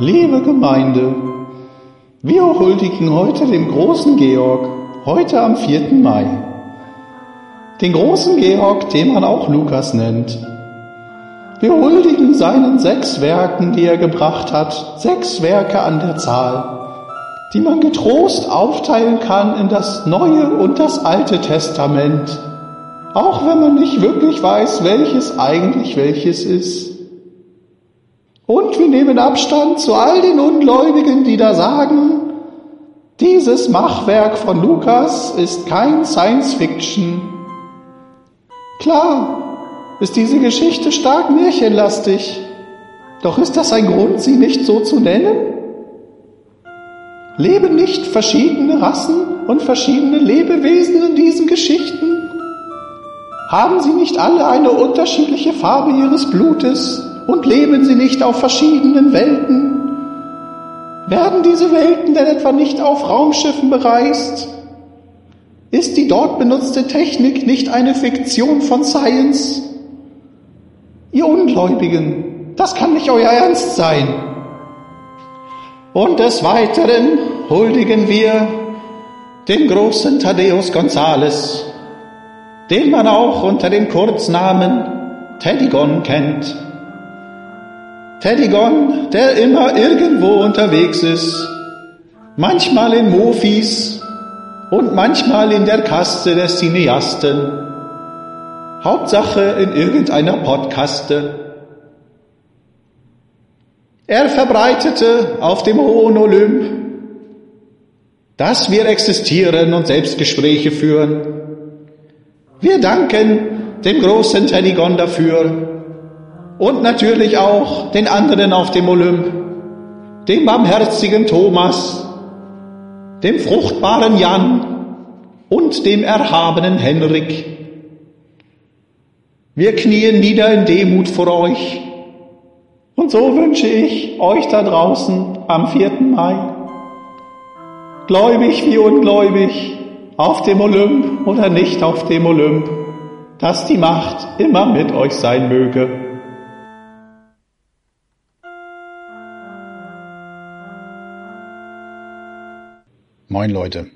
Liebe Gemeinde, wir huldigen heute dem großen Georg, heute am 4. Mai. Den großen Georg, den man auch Lukas nennt. Wir huldigen seinen sechs Werken, die er gebracht hat, sechs Werke an der Zahl, die man getrost aufteilen kann in das Neue und das Alte Testament, auch wenn man nicht wirklich weiß, welches eigentlich welches ist. Und wir nehmen Abstand zu all den Ungläubigen, die da sagen, dieses Machwerk von Lukas ist kein Science Fiction. Klar ist diese Geschichte stark märchenlastig, doch ist das ein Grund, sie nicht so zu nennen? Leben nicht verschiedene Rassen und verschiedene Lebewesen in diesen Geschichten? Haben sie nicht alle eine unterschiedliche Farbe ihres Blutes und leben sie nicht auf verschiedenen Welten? Werden diese Welten denn etwa nicht auf Raumschiffen bereist? Ist die dort benutzte Technik nicht eine Fiktion von Science? Ihr Ungläubigen, das kann nicht euer Ernst sein. Und des Weiteren huldigen wir den großen Thaddeus Gonzales, den man auch unter dem Kurznamen Teddygon kennt. Teddygon, der immer irgendwo unterwegs ist, manchmal in Mofis und manchmal in der Kaste der Cineasten, Hauptsache in irgendeiner Podcaste. Er verbreitete auf dem hohen Olymp, dass wir existieren und Selbstgespräche führen. Wir danken dem großen Teddygon dafür und natürlich auch den anderen auf dem Olymp, dem barmherzigen Thomas, dem fruchtbaren Jan und dem erhabenen Henrik. Wir knien nieder in Demut vor euch. Und so wünsche ich euch da draußen am 4. Mai, gläubig wie ungläubig, auf dem Olymp oder nicht auf dem Olymp, dass die Macht immer mit euch sein möge. Moin Leute.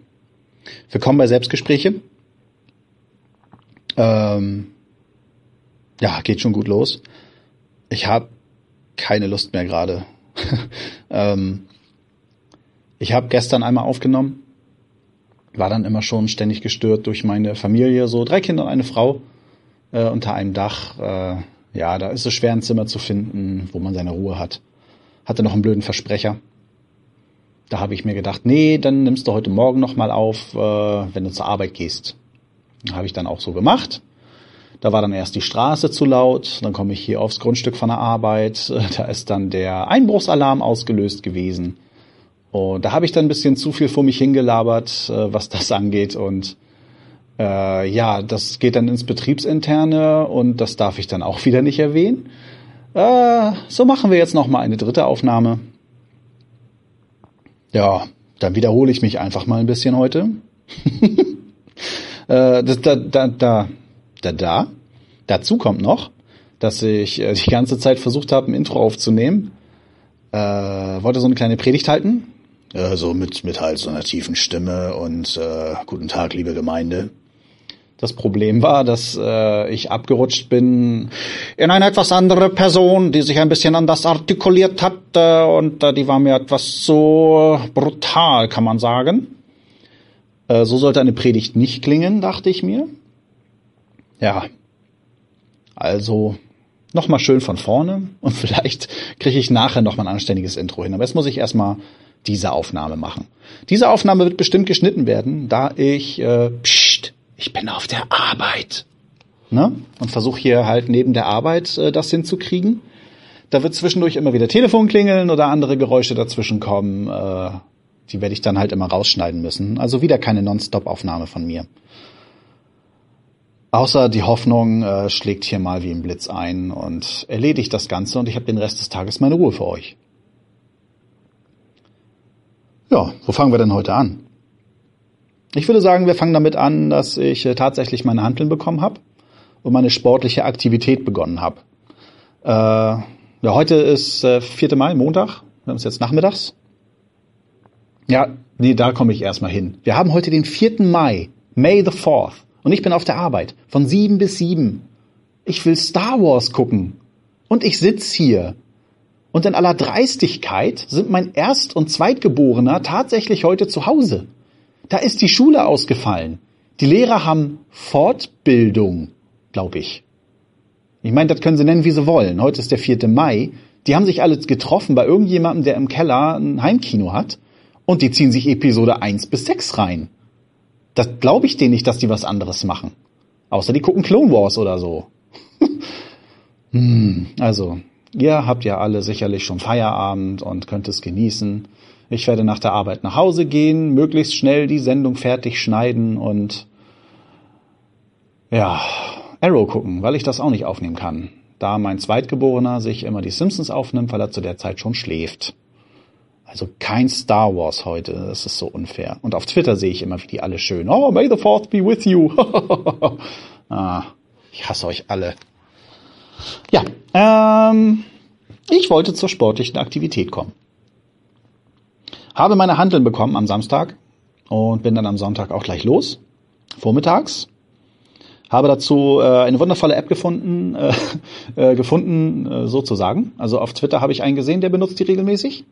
Willkommen bei Selbstgespräche. Ähm, ja, geht schon gut los. Ich habe keine Lust mehr gerade. ähm, ich habe gestern einmal aufgenommen, war dann immer schon ständig gestört durch meine Familie, so drei Kinder und eine Frau äh, unter einem Dach. Äh, ja, da ist es schwer, ein Zimmer zu finden, wo man seine Ruhe hat. Hatte noch einen blöden Versprecher. Da habe ich mir gedacht, nee, dann nimmst du heute Morgen nochmal auf, äh, wenn du zur Arbeit gehst. Habe ich dann auch so gemacht. Da war dann erst die Straße zu laut, dann komme ich hier aufs Grundstück von der Arbeit, da ist dann der Einbruchsalarm ausgelöst gewesen. Und da habe ich dann ein bisschen zu viel vor mich hingelabert, äh, was das angeht. Und äh, ja, das geht dann ins Betriebsinterne und das darf ich dann auch wieder nicht erwähnen. Äh, so machen wir jetzt nochmal eine dritte Aufnahme. Ja, dann wiederhole ich mich einfach mal ein bisschen heute. äh, da, da, da, da, da. Dazu kommt noch, dass ich äh, die ganze Zeit versucht habe, ein Intro aufzunehmen. Äh, wollte so eine kleine Predigt halten. Äh, so mit, mit halt so einer tiefen Stimme und äh, guten Tag, liebe Gemeinde. Das Problem war, dass äh, ich abgerutscht bin in eine etwas andere Person, die sich ein bisschen anders artikuliert hat äh, und äh, die war mir etwas so brutal, kann man sagen. Äh, so sollte eine Predigt nicht klingen, dachte ich mir. Ja, also nochmal schön von vorne und vielleicht kriege ich nachher nochmal ein anständiges Intro hin. Aber jetzt muss ich erstmal diese Aufnahme machen. Diese Aufnahme wird bestimmt geschnitten werden, da ich äh, pst, ich bin auf der Arbeit. Ne? Und versuche hier halt neben der Arbeit äh, das hinzukriegen. Da wird zwischendurch immer wieder Telefon klingeln oder andere Geräusche dazwischen kommen. Äh, die werde ich dann halt immer rausschneiden müssen. Also wieder keine Non-Stop-Aufnahme von mir. Außer die Hoffnung äh, schlägt hier mal wie ein Blitz ein und erledigt das Ganze und ich habe den Rest des Tages meine Ruhe für euch. Ja, wo fangen wir denn heute an? Ich würde sagen, wir fangen damit an, dass ich äh, tatsächlich meine Handeln bekommen habe und meine sportliche Aktivität begonnen habe. Äh, ja, heute ist äh, 4. Mai, Montag. Wir haben es jetzt nachmittags. Ja, nee, da komme ich erstmal hin. Wir haben heute den 4. Mai, May the 4th. Und ich bin auf der Arbeit von sieben bis sieben. Ich will Star Wars gucken. Und ich sitz hier. Und in aller Dreistigkeit sind mein Erst- und Zweitgeborener tatsächlich heute zu Hause. Da ist die Schule ausgefallen. Die Lehrer haben Fortbildung, glaube ich. Ich meine, das können sie nennen, wie sie wollen. Heute ist der 4. Mai. Die haben sich alle getroffen bei irgendjemandem, der im Keller ein Heimkino hat. Und die ziehen sich Episode 1 bis 6 rein. Das glaube ich denen nicht, dass die was anderes machen. Außer die gucken Clone Wars oder so. hm, also, ihr habt ja alle sicherlich schon Feierabend und könnt es genießen. Ich werde nach der Arbeit nach Hause gehen, möglichst schnell die Sendung fertig schneiden und ja, Arrow gucken, weil ich das auch nicht aufnehmen kann. Da mein Zweitgeborener sich immer die Simpsons aufnimmt, weil er zu der Zeit schon schläft. Also kein Star Wars heute, das ist so unfair. Und auf Twitter sehe ich immer, wie die alle schön, oh, may the fourth be with you. ah, ich hasse euch alle. Ja, ähm, ich wollte zur sportlichen Aktivität kommen. Habe meine Handeln bekommen am Samstag und bin dann am Sonntag auch gleich los, vormittags. Habe dazu äh, eine wundervolle App gefunden, äh, äh, gefunden äh, sozusagen. Also auf Twitter habe ich einen gesehen, der benutzt die regelmäßig.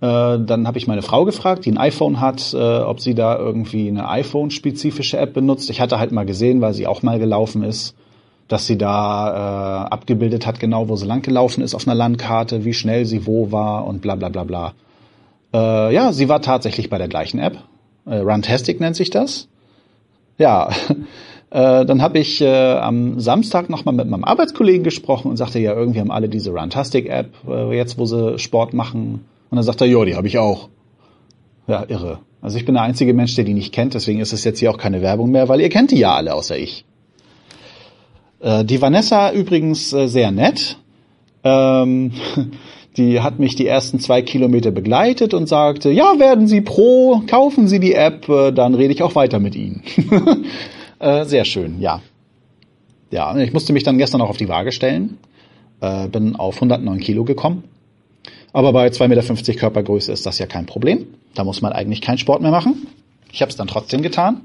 Äh, dann habe ich meine Frau gefragt, die ein iPhone hat, äh, ob sie da irgendwie eine iPhone-spezifische App benutzt. Ich hatte halt mal gesehen, weil sie auch mal gelaufen ist, dass sie da äh, abgebildet hat, genau wo sie lang gelaufen ist auf einer Landkarte, wie schnell sie wo war und bla bla bla bla. Äh, ja, sie war tatsächlich bei der gleichen App. Äh, Runtastic nennt sich das. Ja, Äh, dann habe ich äh, am Samstag nochmal mit meinem Arbeitskollegen gesprochen und sagte, ja, irgendwie haben alle diese Runtastic-App, äh, jetzt wo sie Sport machen. Und dann sagt er, ja, die habe ich auch. Ja, irre. Also ich bin der einzige Mensch, der die nicht kennt, deswegen ist es jetzt hier auch keine Werbung mehr, weil ihr kennt die ja alle, außer ich. Äh, die Vanessa übrigens äh, sehr nett. Ähm, die hat mich die ersten zwei Kilometer begleitet und sagte, ja, werden Sie pro, kaufen Sie die App, äh, dann rede ich auch weiter mit Ihnen. Äh, sehr schön, ja. Ja, ich musste mich dann gestern auch auf die Waage stellen. Äh, bin auf 109 Kilo gekommen. Aber bei 2,50 Meter Körpergröße ist das ja kein Problem. Da muss man eigentlich keinen Sport mehr machen. Ich habe es dann trotzdem getan.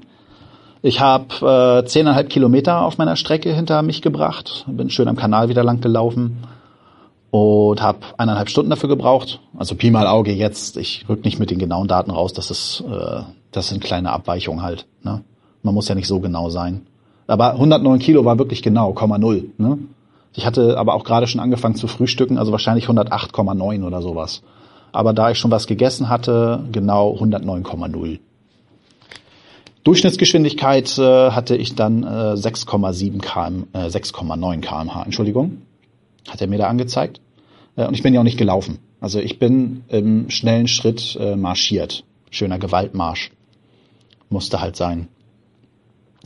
Ich habe äh, 10,5 Kilometer auf meiner Strecke hinter mich gebracht. Bin schön am Kanal wieder lang gelaufen und habe eineinhalb Stunden dafür gebraucht. Also Pi mal Auge jetzt. Ich rück nicht mit den genauen Daten raus. Das ist, äh, das sind kleine Abweichungen halt. Ne? Man muss ja nicht so genau sein. Aber 109 Kilo war wirklich genau, 0,0. Ne? Ich hatte aber auch gerade schon angefangen zu frühstücken, also wahrscheinlich 108,9 oder sowas. Aber da ich schon was gegessen hatte, genau 109,0. Durchschnittsgeschwindigkeit äh, hatte ich dann äh, 6,7 km, äh, 6,9 kmh, Entschuldigung. Hat er mir da angezeigt. Äh, und ich bin ja auch nicht gelaufen. Also ich bin im schnellen Schritt äh, marschiert. Schöner Gewaltmarsch. Musste halt sein.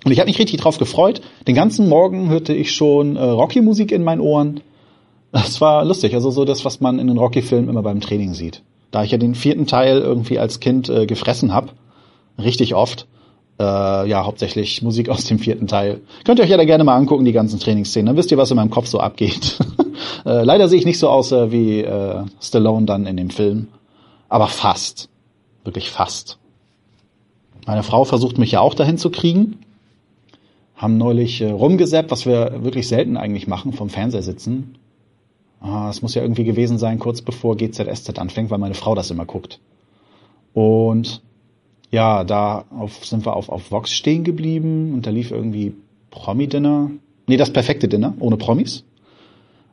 Und ich habe mich richtig drauf gefreut. Den ganzen Morgen hörte ich schon äh, Rocky-Musik in meinen Ohren. Das war lustig, also so das, was man in den Rocky-Filmen immer beim Training sieht. Da ich ja den vierten Teil irgendwie als Kind äh, gefressen hab, richtig oft, äh, ja, hauptsächlich Musik aus dem vierten Teil. Könnt ihr euch ja da gerne mal angucken, die ganzen Trainingsszenen. Dann wisst ihr, was in meinem Kopf so abgeht. äh, leider sehe ich nicht so aus äh, wie äh, Stallone dann in dem Film. Aber fast. Wirklich fast. Meine Frau versucht mich ja auch dahin zu kriegen haben neulich äh, rumgesappt, was wir wirklich selten eigentlich machen, vom Fernseher sitzen. Ah, es muss ja irgendwie gewesen sein, kurz bevor GZSZ anfängt, weil meine Frau das immer guckt. Und ja, da auf, sind wir auf, auf Vox stehen geblieben und da lief irgendwie Promi-Dinner. Nee, das perfekte Dinner, ohne Promis.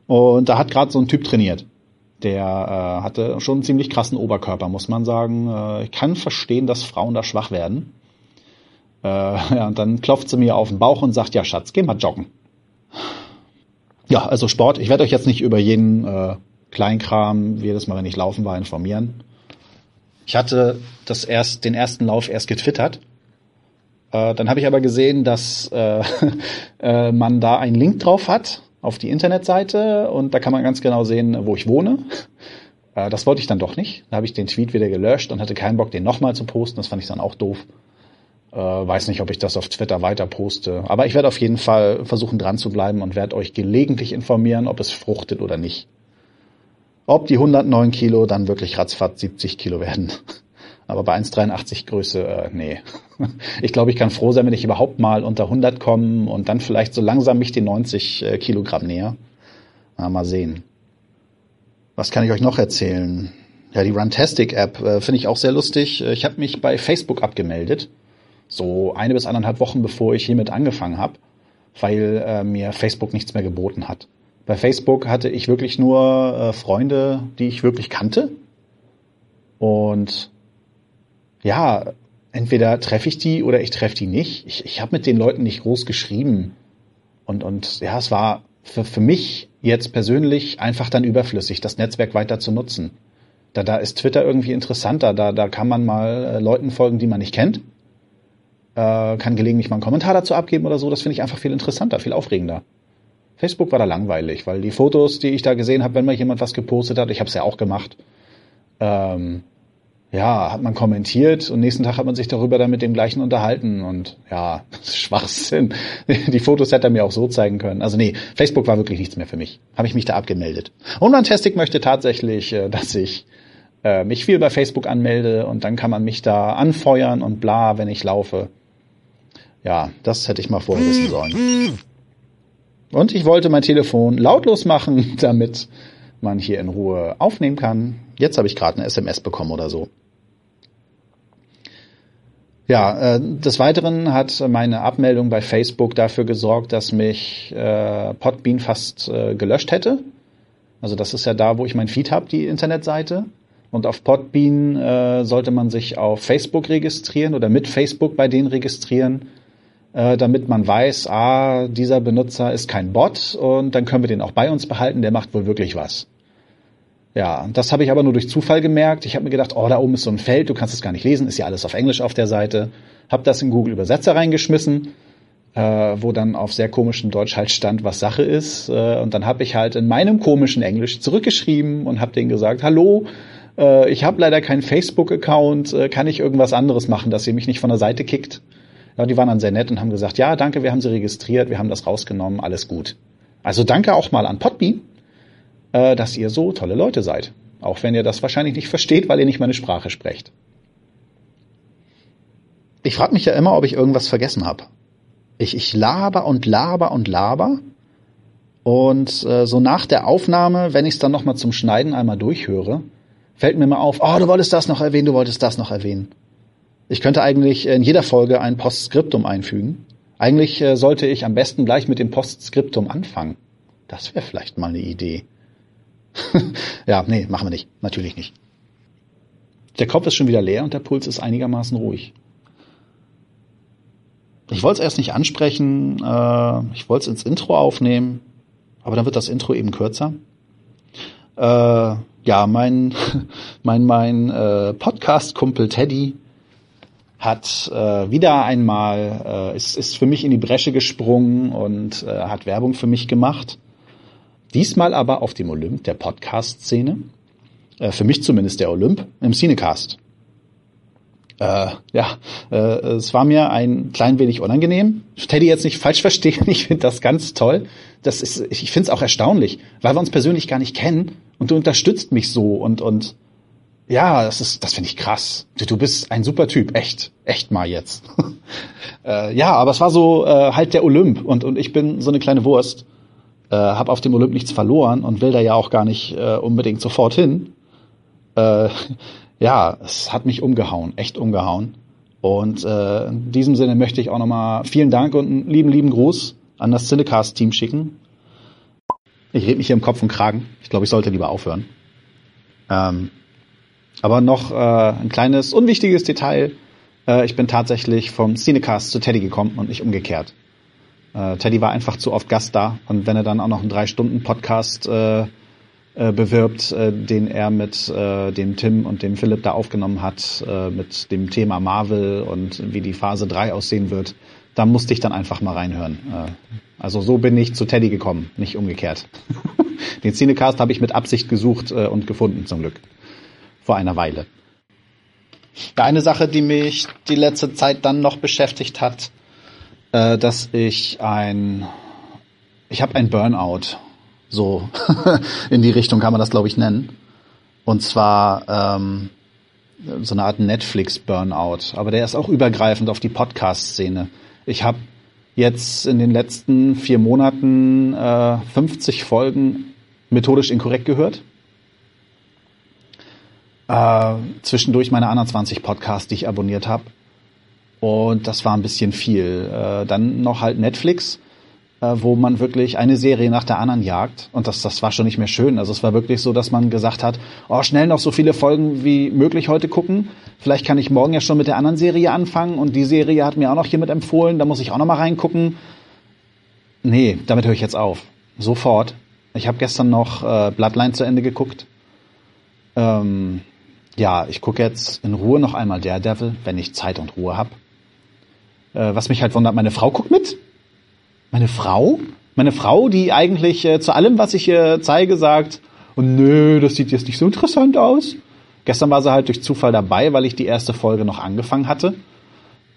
Und da hat gerade so ein Typ trainiert. Der äh, hatte schon einen ziemlich krassen Oberkörper, muss man sagen. Äh, ich kann verstehen, dass Frauen da schwach werden. Äh, ja, und dann klopft sie mir auf den Bauch und sagt, ja Schatz, geh mal joggen. Ja, also Sport. Ich werde euch jetzt nicht über jeden äh, Kleinkram, jedes Mal, wenn ich laufen war, informieren. Ich hatte das erst, den ersten Lauf erst getwittert. Äh, dann habe ich aber gesehen, dass äh, äh, man da einen Link drauf hat auf die Internetseite und da kann man ganz genau sehen, wo ich wohne. Äh, das wollte ich dann doch nicht. Da habe ich den Tweet wieder gelöscht und hatte keinen Bock, den nochmal zu posten. Das fand ich dann auch doof. Äh, weiß nicht, ob ich das auf Twitter weiter poste. Aber ich werde auf jeden Fall versuchen dran zu bleiben und werde euch gelegentlich informieren, ob es fruchtet oder nicht. Ob die 109 Kilo dann wirklich ratzfatz 70 Kilo werden. Aber bei 1,83 Größe, äh, nee. Ich glaube, ich kann froh sein, wenn ich überhaupt mal unter 100 komme und dann vielleicht so langsam mich die 90 äh, Kilogramm näher. Na, mal sehen. Was kann ich euch noch erzählen? Ja, die Runtastic App äh, finde ich auch sehr lustig. Äh, ich habe mich bei Facebook abgemeldet. So eine bis anderthalb Wochen bevor ich hiermit angefangen habe, weil äh, mir Facebook nichts mehr geboten hat. Bei Facebook hatte ich wirklich nur äh, Freunde, die ich wirklich kannte. Und ja, entweder treffe ich die oder ich treffe die nicht. Ich, ich habe mit den Leuten nicht groß geschrieben. Und, und ja, es war für, für mich jetzt persönlich einfach dann überflüssig, das Netzwerk weiter zu nutzen. Da, da ist Twitter irgendwie interessanter. Da, da kann man mal äh, Leuten folgen, die man nicht kennt. Äh, kann gelegentlich mal einen Kommentar dazu abgeben oder so. Das finde ich einfach viel interessanter, viel aufregender. Facebook war da langweilig, weil die Fotos, die ich da gesehen habe, wenn mal jemand was gepostet hat, ich habe es ja auch gemacht, ähm, ja, hat man kommentiert und nächsten Tag hat man sich darüber dann mit dem gleichen unterhalten und ja, Schwachsinn. Die Fotos hätte er mir auch so zeigen können. Also nee, Facebook war wirklich nichts mehr für mich. Habe ich mich da abgemeldet. Und Fantastic möchte tatsächlich, äh, dass ich äh, mich viel bei Facebook anmelde und dann kann man mich da anfeuern und bla, wenn ich laufe. Ja, das hätte ich mal vorher wissen sollen. Und ich wollte mein Telefon lautlos machen, damit man hier in Ruhe aufnehmen kann. Jetzt habe ich gerade eine SMS bekommen oder so. Ja, äh, des Weiteren hat meine Abmeldung bei Facebook dafür gesorgt, dass mich äh, Podbean fast äh, gelöscht hätte. Also das ist ja da, wo ich mein Feed habe, die Internetseite. Und auf Podbean äh, sollte man sich auf Facebook registrieren oder mit Facebook bei denen registrieren, äh, damit man weiß, ah, dieser Benutzer ist kein Bot und dann können wir den auch bei uns behalten, der macht wohl wirklich was. Ja, das habe ich aber nur durch Zufall gemerkt. Ich habe mir gedacht, oh, da oben ist so ein Feld, du kannst es gar nicht lesen, ist ja alles auf Englisch auf der Seite. Hab das in Google Übersetzer reingeschmissen, äh, wo dann auf sehr komischem Deutsch halt stand, was Sache ist. Äh, und dann habe ich halt in meinem komischen Englisch zurückgeschrieben und habe denen gesagt, hallo, äh, ich habe leider keinen Facebook-Account, äh, kann ich irgendwas anderes machen, dass ihr mich nicht von der Seite kickt? Ja, die waren dann sehr nett und haben gesagt, ja, danke, wir haben sie registriert, wir haben das rausgenommen, alles gut. Also danke auch mal an Podbean äh, dass ihr so tolle Leute seid. Auch wenn ihr das wahrscheinlich nicht versteht, weil ihr nicht meine Sprache sprecht. Ich frage mich ja immer, ob ich irgendwas vergessen habe. Ich, ich laber und laber und laber. Und äh, so nach der Aufnahme, wenn ich es dann nochmal zum Schneiden einmal durchhöre, fällt mir mal auf, oh, du wolltest das noch erwähnen, du wolltest das noch erwähnen. Ich könnte eigentlich in jeder Folge ein Postskriptum einfügen. Eigentlich äh, sollte ich am besten gleich mit dem Postskriptum anfangen. Das wäre vielleicht mal eine Idee. ja, nee, machen wir nicht. Natürlich nicht. Der Kopf ist schon wieder leer und der Puls ist einigermaßen ruhig. Ich wollte es erst nicht ansprechen, äh, ich wollte es ins Intro aufnehmen, aber dann wird das Intro eben kürzer. Äh, ja, mein, mein, mein äh, Podcast-Kumpel Teddy hat äh, wieder einmal, äh, ist, ist für mich in die Bresche gesprungen und äh, hat Werbung für mich gemacht. Diesmal aber auf dem Olymp der Podcast-Szene. Äh, für mich zumindest der Olymp im Cinecast. Äh, ja, äh, es war mir ein klein wenig unangenehm. Teddy jetzt nicht falsch verstehen, ich finde das ganz toll. Das ist, ich finde es auch erstaunlich, weil wir uns persönlich gar nicht kennen und du unterstützt mich so und und ja, das ist, das finde ich krass. Du, bist ein super Typ, echt, echt mal jetzt. äh, ja, aber es war so äh, halt der Olymp und und ich bin so eine kleine Wurst äh, habe auf dem Olymp nichts verloren und will da ja auch gar nicht äh, unbedingt sofort hin. Äh, ja, es hat mich umgehauen, echt umgehauen. Und äh, in diesem Sinne möchte ich auch nochmal vielen Dank und einen lieben, lieben Gruß an das Cinecast-Team schicken. Ich rede mich hier im Kopf und Kragen. Ich glaube, ich sollte lieber aufhören. Ähm, aber noch äh, ein kleines, unwichtiges Detail. Äh, ich bin tatsächlich vom Cinecast zu Teddy gekommen und nicht umgekehrt. Äh, Teddy war einfach zu oft Gast da und wenn er dann auch noch einen drei Stunden Podcast äh, äh, bewirbt, äh, den er mit äh, dem Tim und dem Philipp da aufgenommen hat, äh, mit dem Thema Marvel und wie die Phase 3 aussehen wird, da musste ich dann einfach mal reinhören. Äh, also so bin ich zu Teddy gekommen, nicht umgekehrt. den Cinecast habe ich mit Absicht gesucht äh, und gefunden, zum Glück. Vor einer Weile. Eine Sache, die mich die letzte Zeit dann noch beschäftigt hat, äh, dass ich ein, ich habe ein Burnout. So in die Richtung kann man das, glaube ich, nennen. Und zwar ähm, so eine Art Netflix-Burnout. Aber der ist auch übergreifend auf die Podcast-Szene. Ich habe jetzt in den letzten vier Monaten äh, 50 Folgen methodisch inkorrekt gehört. Äh, zwischendurch meine anderen 20 Podcasts, die ich abonniert habe. Und das war ein bisschen viel. Äh, dann noch halt Netflix, äh, wo man wirklich eine Serie nach der anderen jagt. Und das, das war schon nicht mehr schön. Also es war wirklich so, dass man gesagt hat, oh, schnell noch so viele Folgen wie möglich heute gucken. Vielleicht kann ich morgen ja schon mit der anderen Serie anfangen. Und die Serie hat mir auch noch jemand empfohlen. Da muss ich auch noch mal reingucken. Nee, damit höre ich jetzt auf. Sofort. Ich habe gestern noch äh, Bloodline zu Ende geguckt. Ähm, ja, ich gucke jetzt in Ruhe noch einmal Daredevil, wenn ich Zeit und Ruhe hab. Äh, was mich halt wundert, meine Frau guckt mit. Meine Frau? Meine Frau, die eigentlich äh, zu allem, was ich ihr zeige, sagt, oh, nö, das sieht jetzt nicht so interessant aus. Gestern war sie halt durch Zufall dabei, weil ich die erste Folge noch angefangen hatte.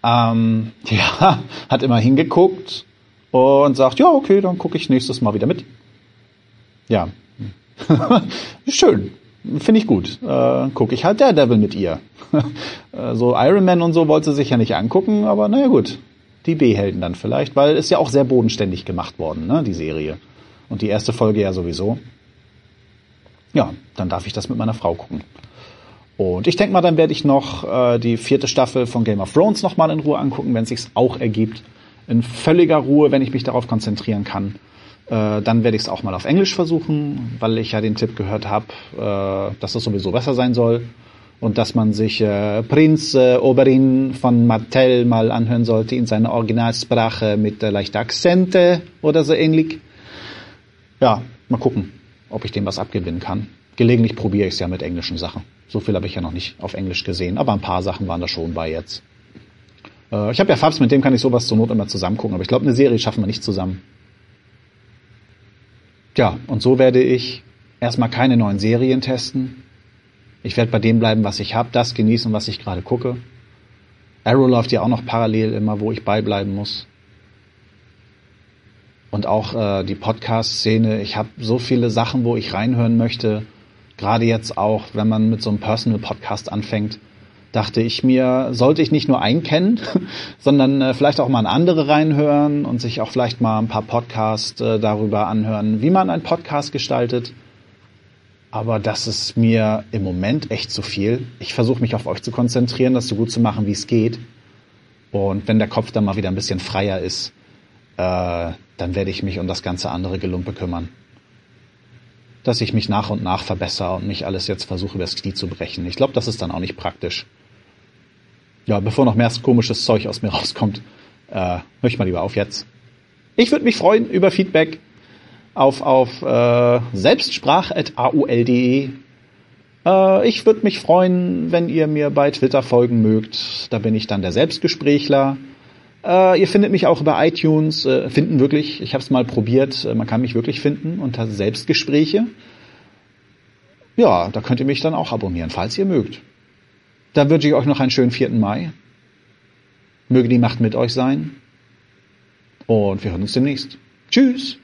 Ähm, ja, hat immer hingeguckt und sagt, ja, okay, dann gucke ich nächstes Mal wieder mit. Ja. Schön. Finde ich gut. Äh, Gucke ich halt Daredevil mit ihr. Äh, so Iron Man und so wollte sie sich ja nicht angucken, aber naja gut. Die B-Helden dann vielleicht, weil ist ja auch sehr bodenständig gemacht worden, ne, die Serie. Und die erste Folge ja sowieso. Ja, dann darf ich das mit meiner Frau gucken. Und ich denke mal, dann werde ich noch äh, die vierte Staffel von Game of Thrones nochmal in Ruhe angucken, wenn es sich auch ergibt. In völliger Ruhe, wenn ich mich darauf konzentrieren kann. Äh, dann werde ich es auch mal auf Englisch versuchen, weil ich ja den Tipp gehört habe, äh, dass es sowieso besser sein soll und dass man sich äh, Prinz äh, Oberin von Martell mal anhören sollte in seiner Originalsprache mit äh, leichter Akzente oder so ähnlich. Ja, mal gucken, ob ich dem was abgewinnen kann. Gelegentlich probiere ich es ja mit englischen Sachen. So viel habe ich ja noch nicht auf Englisch gesehen, aber ein paar Sachen waren da schon bei jetzt. Äh, ich habe ja Fabs, mit dem kann ich sowas zur Not immer zusammen gucken, aber ich glaube, eine Serie schaffen wir nicht zusammen. Ja, und so werde ich erstmal keine neuen Serien testen. Ich werde bei dem bleiben, was ich habe, das genießen, was ich gerade gucke. Arrow läuft ja auch noch parallel immer, wo ich beibleiben muss. Und auch äh, die Podcast-Szene. Ich habe so viele Sachen, wo ich reinhören möchte. Gerade jetzt auch, wenn man mit so einem Personal-Podcast anfängt dachte ich mir, sollte ich nicht nur einen kennen, sondern äh, vielleicht auch mal in andere reinhören und sich auch vielleicht mal ein paar Podcasts äh, darüber anhören, wie man einen Podcast gestaltet. Aber das ist mir im Moment echt zu viel. Ich versuche mich auf euch zu konzentrieren, das so gut zu machen, wie es geht. Und wenn der Kopf dann mal wieder ein bisschen freier ist, äh, dann werde ich mich um das ganze andere Gelumpe kümmern. Dass ich mich nach und nach verbessere und nicht alles jetzt versuche, übers Knie zu brechen. Ich glaube, das ist dann auch nicht praktisch ja, bevor noch mehr komisches Zeug aus mir rauskommt, äh, höre ich mal lieber auf jetzt. Ich würde mich freuen über Feedback auf, auf äh, selbstsprach.aul.de. Äh, ich würde mich freuen, wenn ihr mir bei Twitter folgen mögt. Da bin ich dann der Selbstgesprächler. Äh, ihr findet mich auch über iTunes. Äh, finden wirklich, ich habe es mal probiert, äh, man kann mich wirklich finden unter Selbstgespräche. Ja, da könnt ihr mich dann auch abonnieren, falls ihr mögt. Dann wünsche ich euch noch einen schönen 4. Mai. Möge die Macht mit euch sein. Und wir hören uns demnächst. Tschüss.